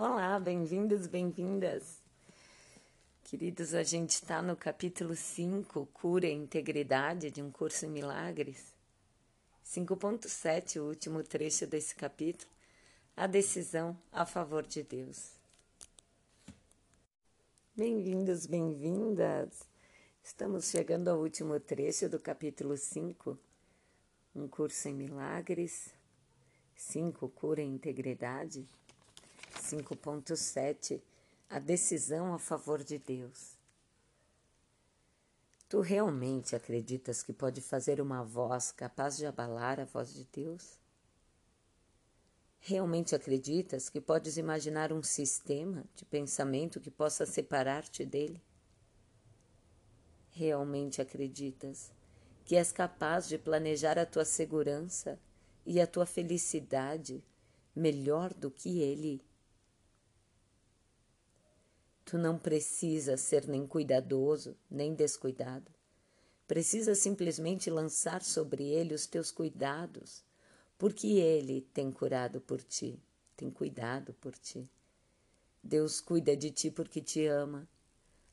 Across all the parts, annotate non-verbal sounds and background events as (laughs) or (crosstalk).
Olá, bem-vindos, bem-vindas. Queridos, a gente está no capítulo 5, Cura e Integridade de um Curso em Milagres. 5.7, o último trecho desse capítulo, a decisão a favor de Deus. Bem-vindos, bem-vindas. Estamos chegando ao último trecho do capítulo 5, um curso em milagres. 5, cura e integridade. 5.7, a decisão a favor de Deus. Tu realmente acreditas que pode fazer uma voz capaz de abalar a voz de Deus? Realmente acreditas que podes imaginar um sistema de pensamento que possa separar-te dele? Realmente acreditas que és capaz de planejar a tua segurança e a tua felicidade melhor do que ele? Tu não precisa ser nem cuidadoso, nem descuidado. Precisa simplesmente lançar sobre ele os teus cuidados, porque ele tem curado por ti, tem cuidado por ti. Deus cuida de ti porque te ama.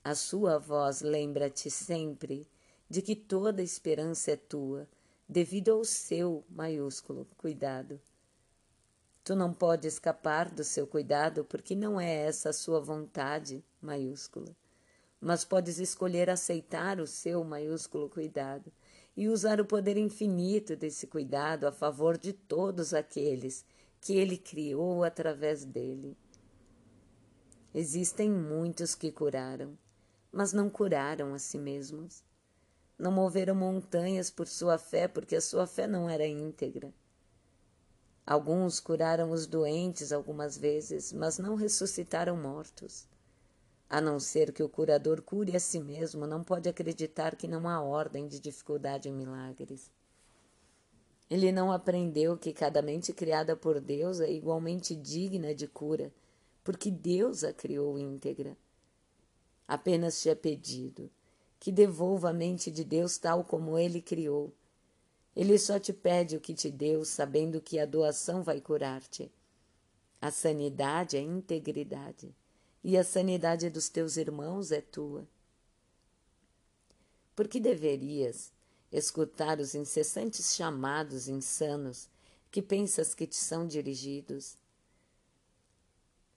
A sua voz lembra-te sempre de que toda esperança é tua, devido ao seu maiúsculo cuidado. Tu não pode escapar do seu cuidado porque não é essa a sua vontade maiúscula. Mas podes escolher aceitar o seu maiúsculo cuidado e usar o poder infinito desse cuidado a favor de todos aqueles que ele criou através dele. Existem muitos que curaram, mas não curaram a si mesmos. Não moveram montanhas por sua fé porque a sua fé não era íntegra. Alguns curaram os doentes algumas vezes, mas não ressuscitaram mortos. A não ser que o curador cure a si mesmo, não pode acreditar que não há ordem de dificuldade em milagres. Ele não aprendeu que cada mente criada por Deus é igualmente digna de cura, porque Deus a criou íntegra. Apenas te é pedido que devolva a mente de Deus tal como ele criou ele só te pede o que te deu, sabendo que a doação vai curar-te. A sanidade é integridade, e a sanidade dos teus irmãos é tua. Por que deverias escutar os incessantes chamados insanos que pensas que te são dirigidos,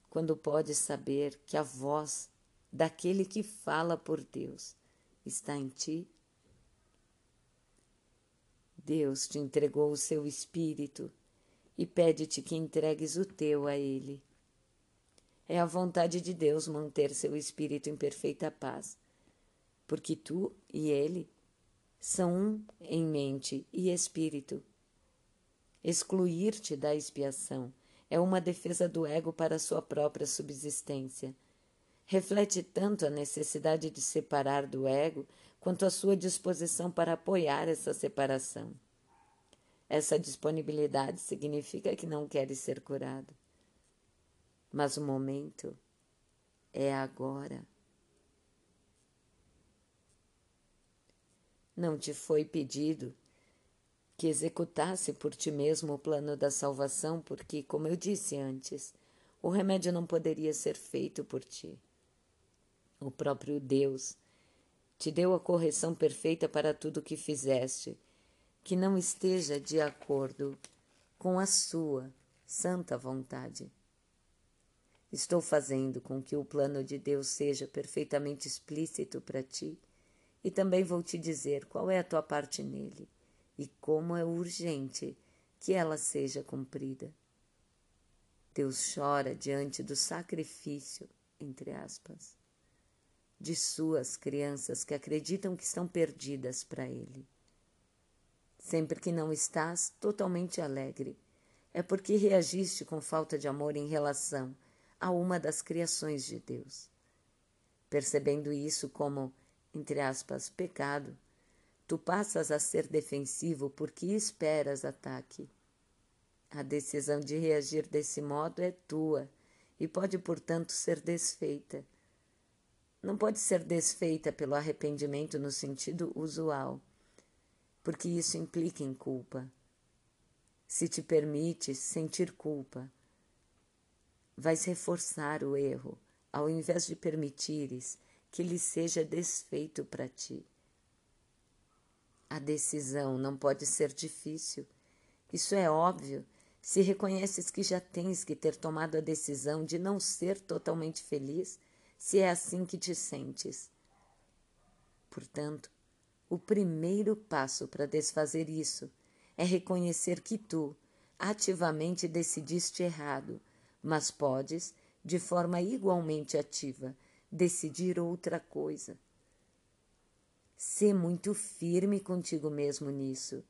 quando podes saber que a voz daquele que fala por Deus está em ti? Deus te entregou o seu espírito e pede-te que entregues o teu a Ele. É a vontade de Deus manter seu espírito em perfeita paz, porque tu e Ele são um em mente e espírito. Excluir-te da expiação é uma defesa do ego para sua própria subsistência. Reflete tanto a necessidade de separar do ego quanto a sua disposição para apoiar essa separação. Essa disponibilidade significa que não queres ser curado. Mas o momento é agora. Não te foi pedido que executasse por ti mesmo o plano da salvação, porque, como eu disse antes, o remédio não poderia ser feito por ti. O próprio Deus te deu a correção perfeita para tudo o que fizeste, que não esteja de acordo com a sua santa vontade. Estou fazendo com que o plano de Deus seja perfeitamente explícito para ti e também vou te dizer qual é a tua parte nele e como é urgente que ela seja cumprida. Deus chora diante do sacrifício, entre aspas, de suas crianças que acreditam que estão perdidas para Ele. Sempre que não estás totalmente alegre, é porque reagiste com falta de amor em relação a uma das criações de Deus. Percebendo isso como, entre aspas, pecado, tu passas a ser defensivo porque esperas ataque. A decisão de reagir desse modo é tua e pode, portanto, ser desfeita não pode ser desfeita pelo arrependimento no sentido usual, porque isso implica em culpa. Se te permite sentir culpa, vais reforçar o erro, ao invés de permitires que ele seja desfeito para ti. A decisão não pode ser difícil. Isso é óbvio se reconheces que já tens que ter tomado a decisão de não ser totalmente feliz, se é assim que te sentes. Portanto, o primeiro passo para desfazer isso é reconhecer que tu ativamente decidiste errado, mas podes, de forma igualmente ativa, decidir outra coisa. Sê muito firme contigo mesmo nisso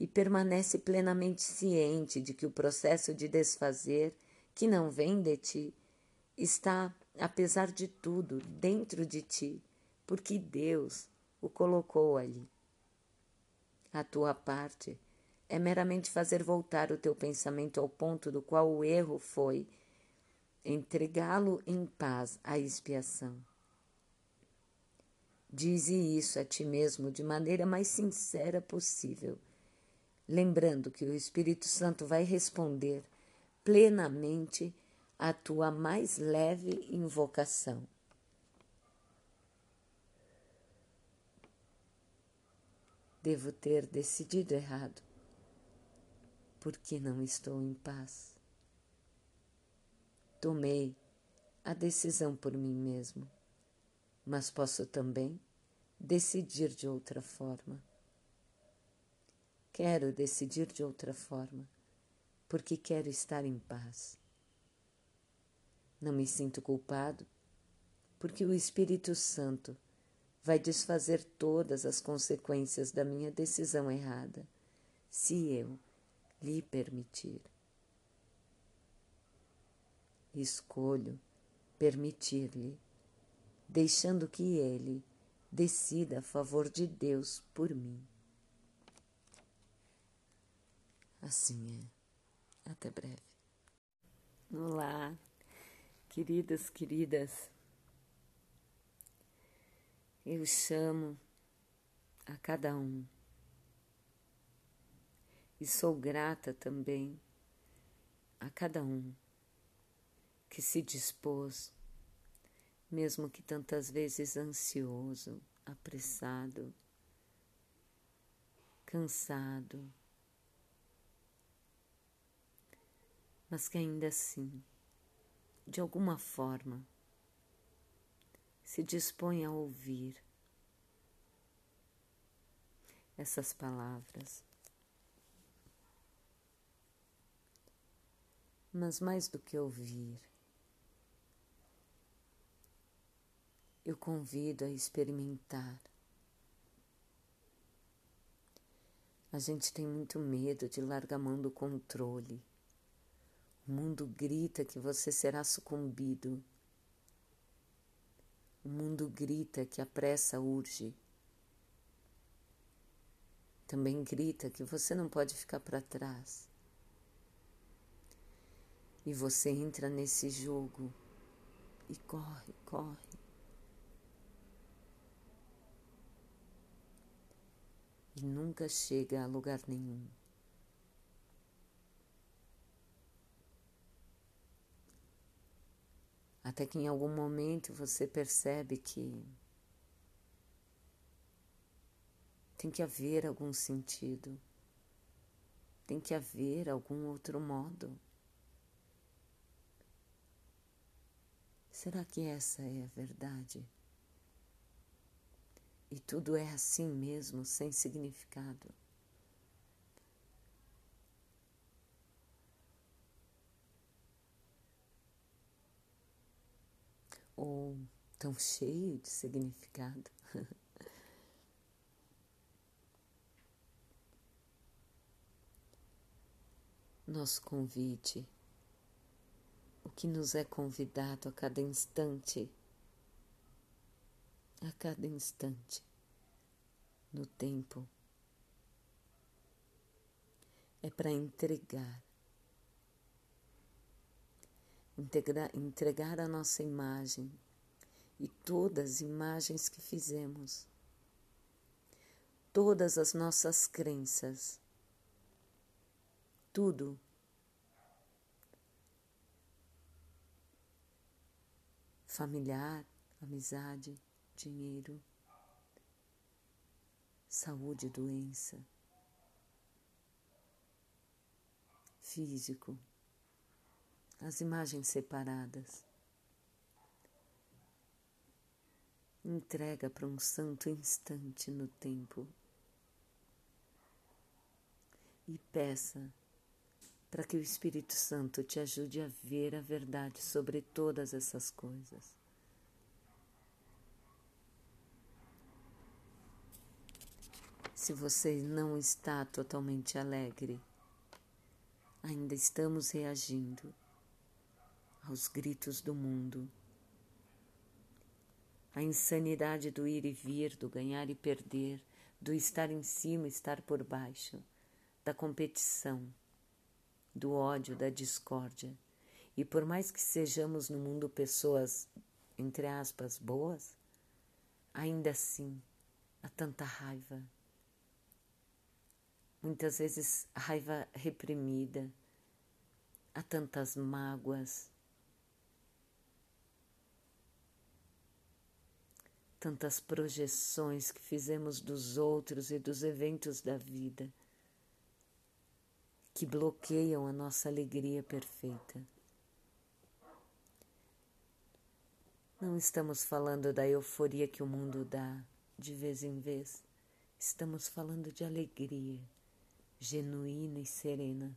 e permanece plenamente ciente de que o processo de desfazer, que não vem de ti, está, apesar de tudo, dentro de ti, porque Deus o colocou ali. A tua parte é meramente fazer voltar o teu pensamento ao ponto do qual o erro foi, entregá-lo em paz à expiação. Dize isso a ti mesmo de maneira mais sincera possível lembrando que o Espírito Santo vai responder plenamente à tua mais leve invocação. Devo ter decidido errado, porque não estou em paz. Tomei a decisão por mim mesmo, mas posso também decidir de outra forma. Quero decidir de outra forma, porque quero estar em paz. Não me sinto culpado, porque o Espírito Santo vai desfazer todas as consequências da minha decisão errada, se eu lhe permitir. Escolho permitir-lhe, deixando que ele decida a favor de Deus por mim. Assim é. Até breve. Olá, queridas, queridas. Eu chamo a cada um e sou grata também a cada um que se dispôs, mesmo que tantas vezes ansioso, apressado, cansado mas que ainda assim, de alguma forma, se dispõe a ouvir essas palavras. Mas mais do que ouvir, eu convido a experimentar. A gente tem muito medo de largar a mão do controle o mundo grita que você será sucumbido. O mundo grita que a pressa urge. Também grita que você não pode ficar para trás. E você entra nesse jogo e corre, corre. E nunca chega a lugar nenhum. Até que em algum momento você percebe que tem que haver algum sentido, tem que haver algum outro modo. Será que essa é a verdade? E tudo é assim mesmo, sem significado? Ou tão cheio de significado. (laughs) Nosso convite, o que nos é convidado a cada instante, a cada instante, no tempo, é para entregar entregar, entregar a nossa imagem e todas as imagens que fizemos, todas as nossas crenças, tudo. Familiar, amizade, dinheiro, saúde, doença, físico, as imagens separadas. Entrega para um santo instante no tempo e peça para que o Espírito Santo te ajude a ver a verdade sobre todas essas coisas. Se você não está totalmente alegre, ainda estamos reagindo aos gritos do mundo, à insanidade do ir e vir, do ganhar e perder, do estar em cima e estar por baixo, da competição, do ódio, da discórdia. E por mais que sejamos no mundo pessoas, entre aspas, boas, ainda assim há tanta raiva. Muitas vezes raiva reprimida, há tantas mágoas, tantas projeções que fizemos dos outros e dos eventos da vida que bloqueiam a nossa alegria perfeita. Não estamos falando da euforia que o mundo dá de vez em vez, estamos falando de alegria genuína e serena.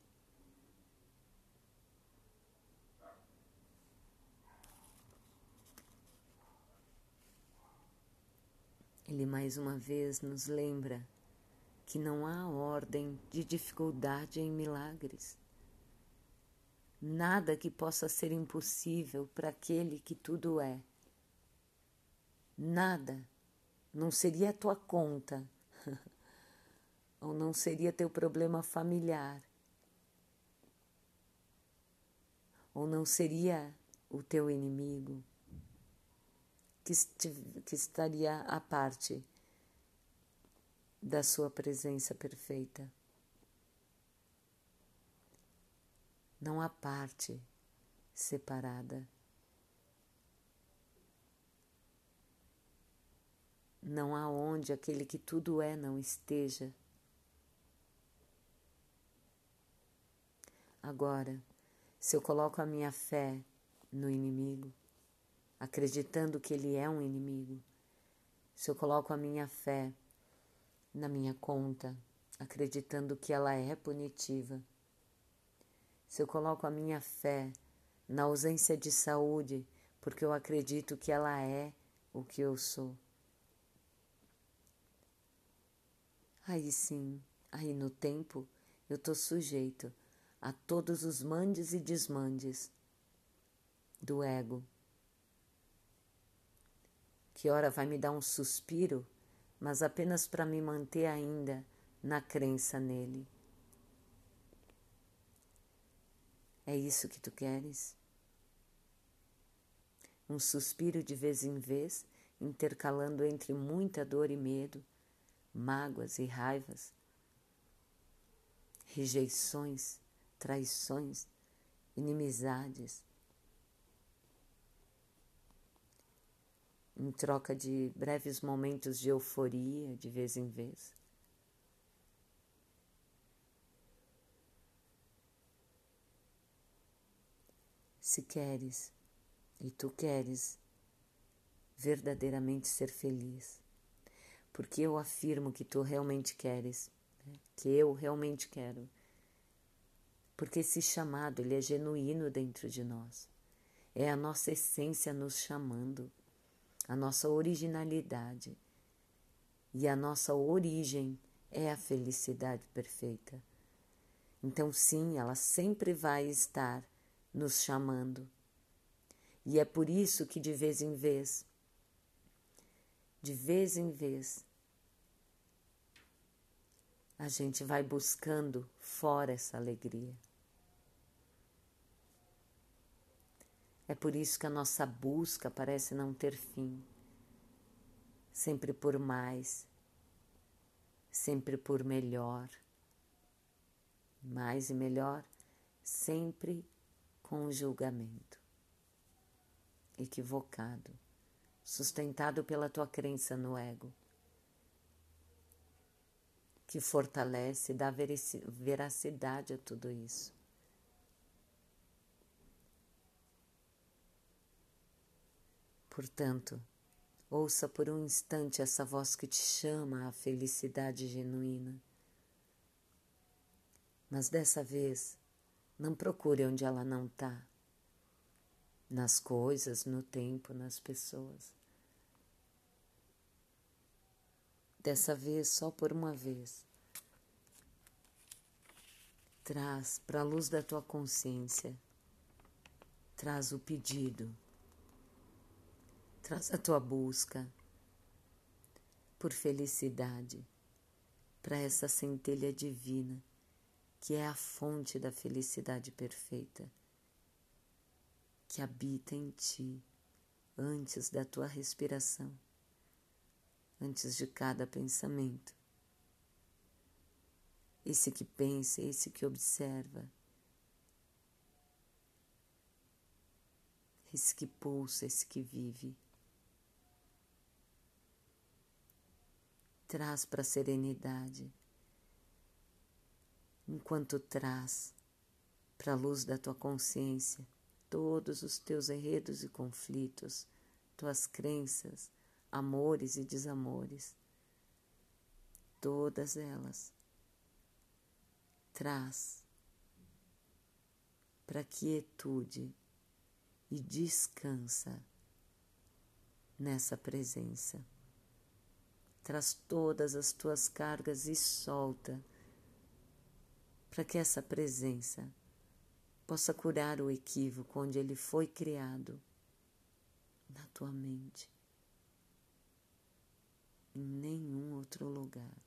Ele mais uma vez nos lembra que não há ordem de dificuldade em milagres. Nada que possa ser impossível para aquele que tudo é. Nada. Não seria a tua conta, (laughs) ou não seria teu problema familiar, ou não seria o teu inimigo que, que estaria à parte da sua presença perfeita. Não há parte separada. Não há onde aquele que tudo é não esteja. Agora, se eu coloco a minha fé no inimigo, acreditando que ele é um inimigo, se eu coloco a minha fé na minha conta, acreditando que ela é punitiva. Se eu coloco a minha fé na ausência de saúde, porque eu acredito que ela é o que eu sou. Aí sim, aí no tempo, eu estou sujeito a todos os mandes e desmandes do ego, que ora vai me dar um suspiro mas apenas para me manter ainda na crença nele. É isso que tu queres? Um suspiro de vez em vez, intercalando entre muita dor e medo, mágoas e raivas, rejeições, traições, inimizades, em troca de breves momentos de euforia de vez em vez. Se queres, e tu queres verdadeiramente ser feliz, porque eu afirmo que tu realmente queres, né? que eu realmente quero, porque esse chamado ele é genuíno dentro de nós, é a nossa essência nos chamando a nossa originalidade. E a nossa origem é a felicidade perfeita. Então, sim, ela sempre vai estar nos chamando. E é por isso que de vez em vez, de vez em vez, a gente vai buscando fora essa alegria. É por isso que a nossa busca parece não ter fim. Sempre por mais, sempre por melhor. Mais e melhor, sempre com julgamento. equivocado, sustentado pela tua crença no ego, que fortalece e dá veracidade a tudo isso. Portanto, ouça por um instante essa voz que te chama à felicidade genuína. Mas dessa vez, não procure onde ela não está. Nas coisas, no tempo, nas pessoas. Dessa vez, só por uma vez. Traz para a luz da tua consciência, traz o pedido Traz a tua busca por felicidade para essa centelha divina que é a fonte da felicidade perfeita que habita em ti antes da tua respiração, antes de cada pensamento. Esse que pensa, esse que observa, esse que pulsa, esse que vive. Traz para a serenidade, enquanto traz para a luz da tua consciência todos os teus enredos e conflitos, tuas crenças, amores e desamores, todas elas. Traz para quietude e descansa nessa presença traz todas as tuas cargas e solta, para que essa presença possa curar o equívoco onde ele foi criado na tua mente, em nenhum outro lugar.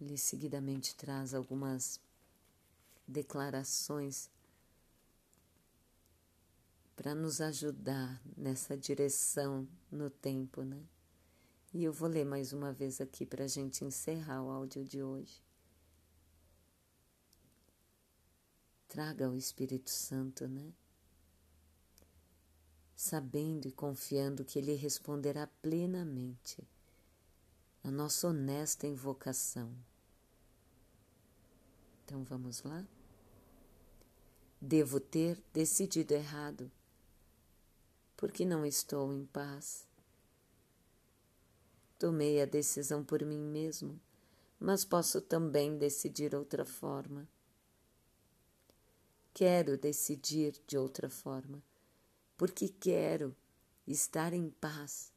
Ele seguidamente traz algumas declarações para nos ajudar nessa direção no tempo, né? E eu vou ler mais uma vez aqui para a gente encerrar o áudio de hoje. Traga o Espírito Santo, né? Sabendo e confiando que Ele responderá plenamente a nossa honesta invocação. Então vamos lá? Devo ter decidido errado porque não estou em paz. Tomei a decisão por mim mesmo, mas posso também decidir outra forma. Quero decidir de outra forma, porque quero estar em paz.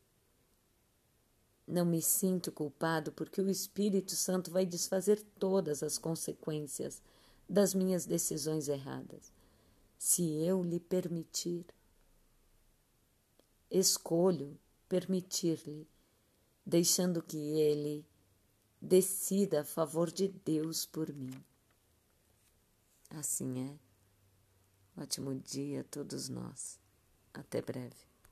Não me sinto culpado porque o Espírito Santo vai desfazer todas as consequências das minhas decisões erradas, se eu lhe permitir escolho permitir-lhe, deixando que ele decida a favor de Deus por mim. Assim é. Ótimo dia a todos nós. Até breve.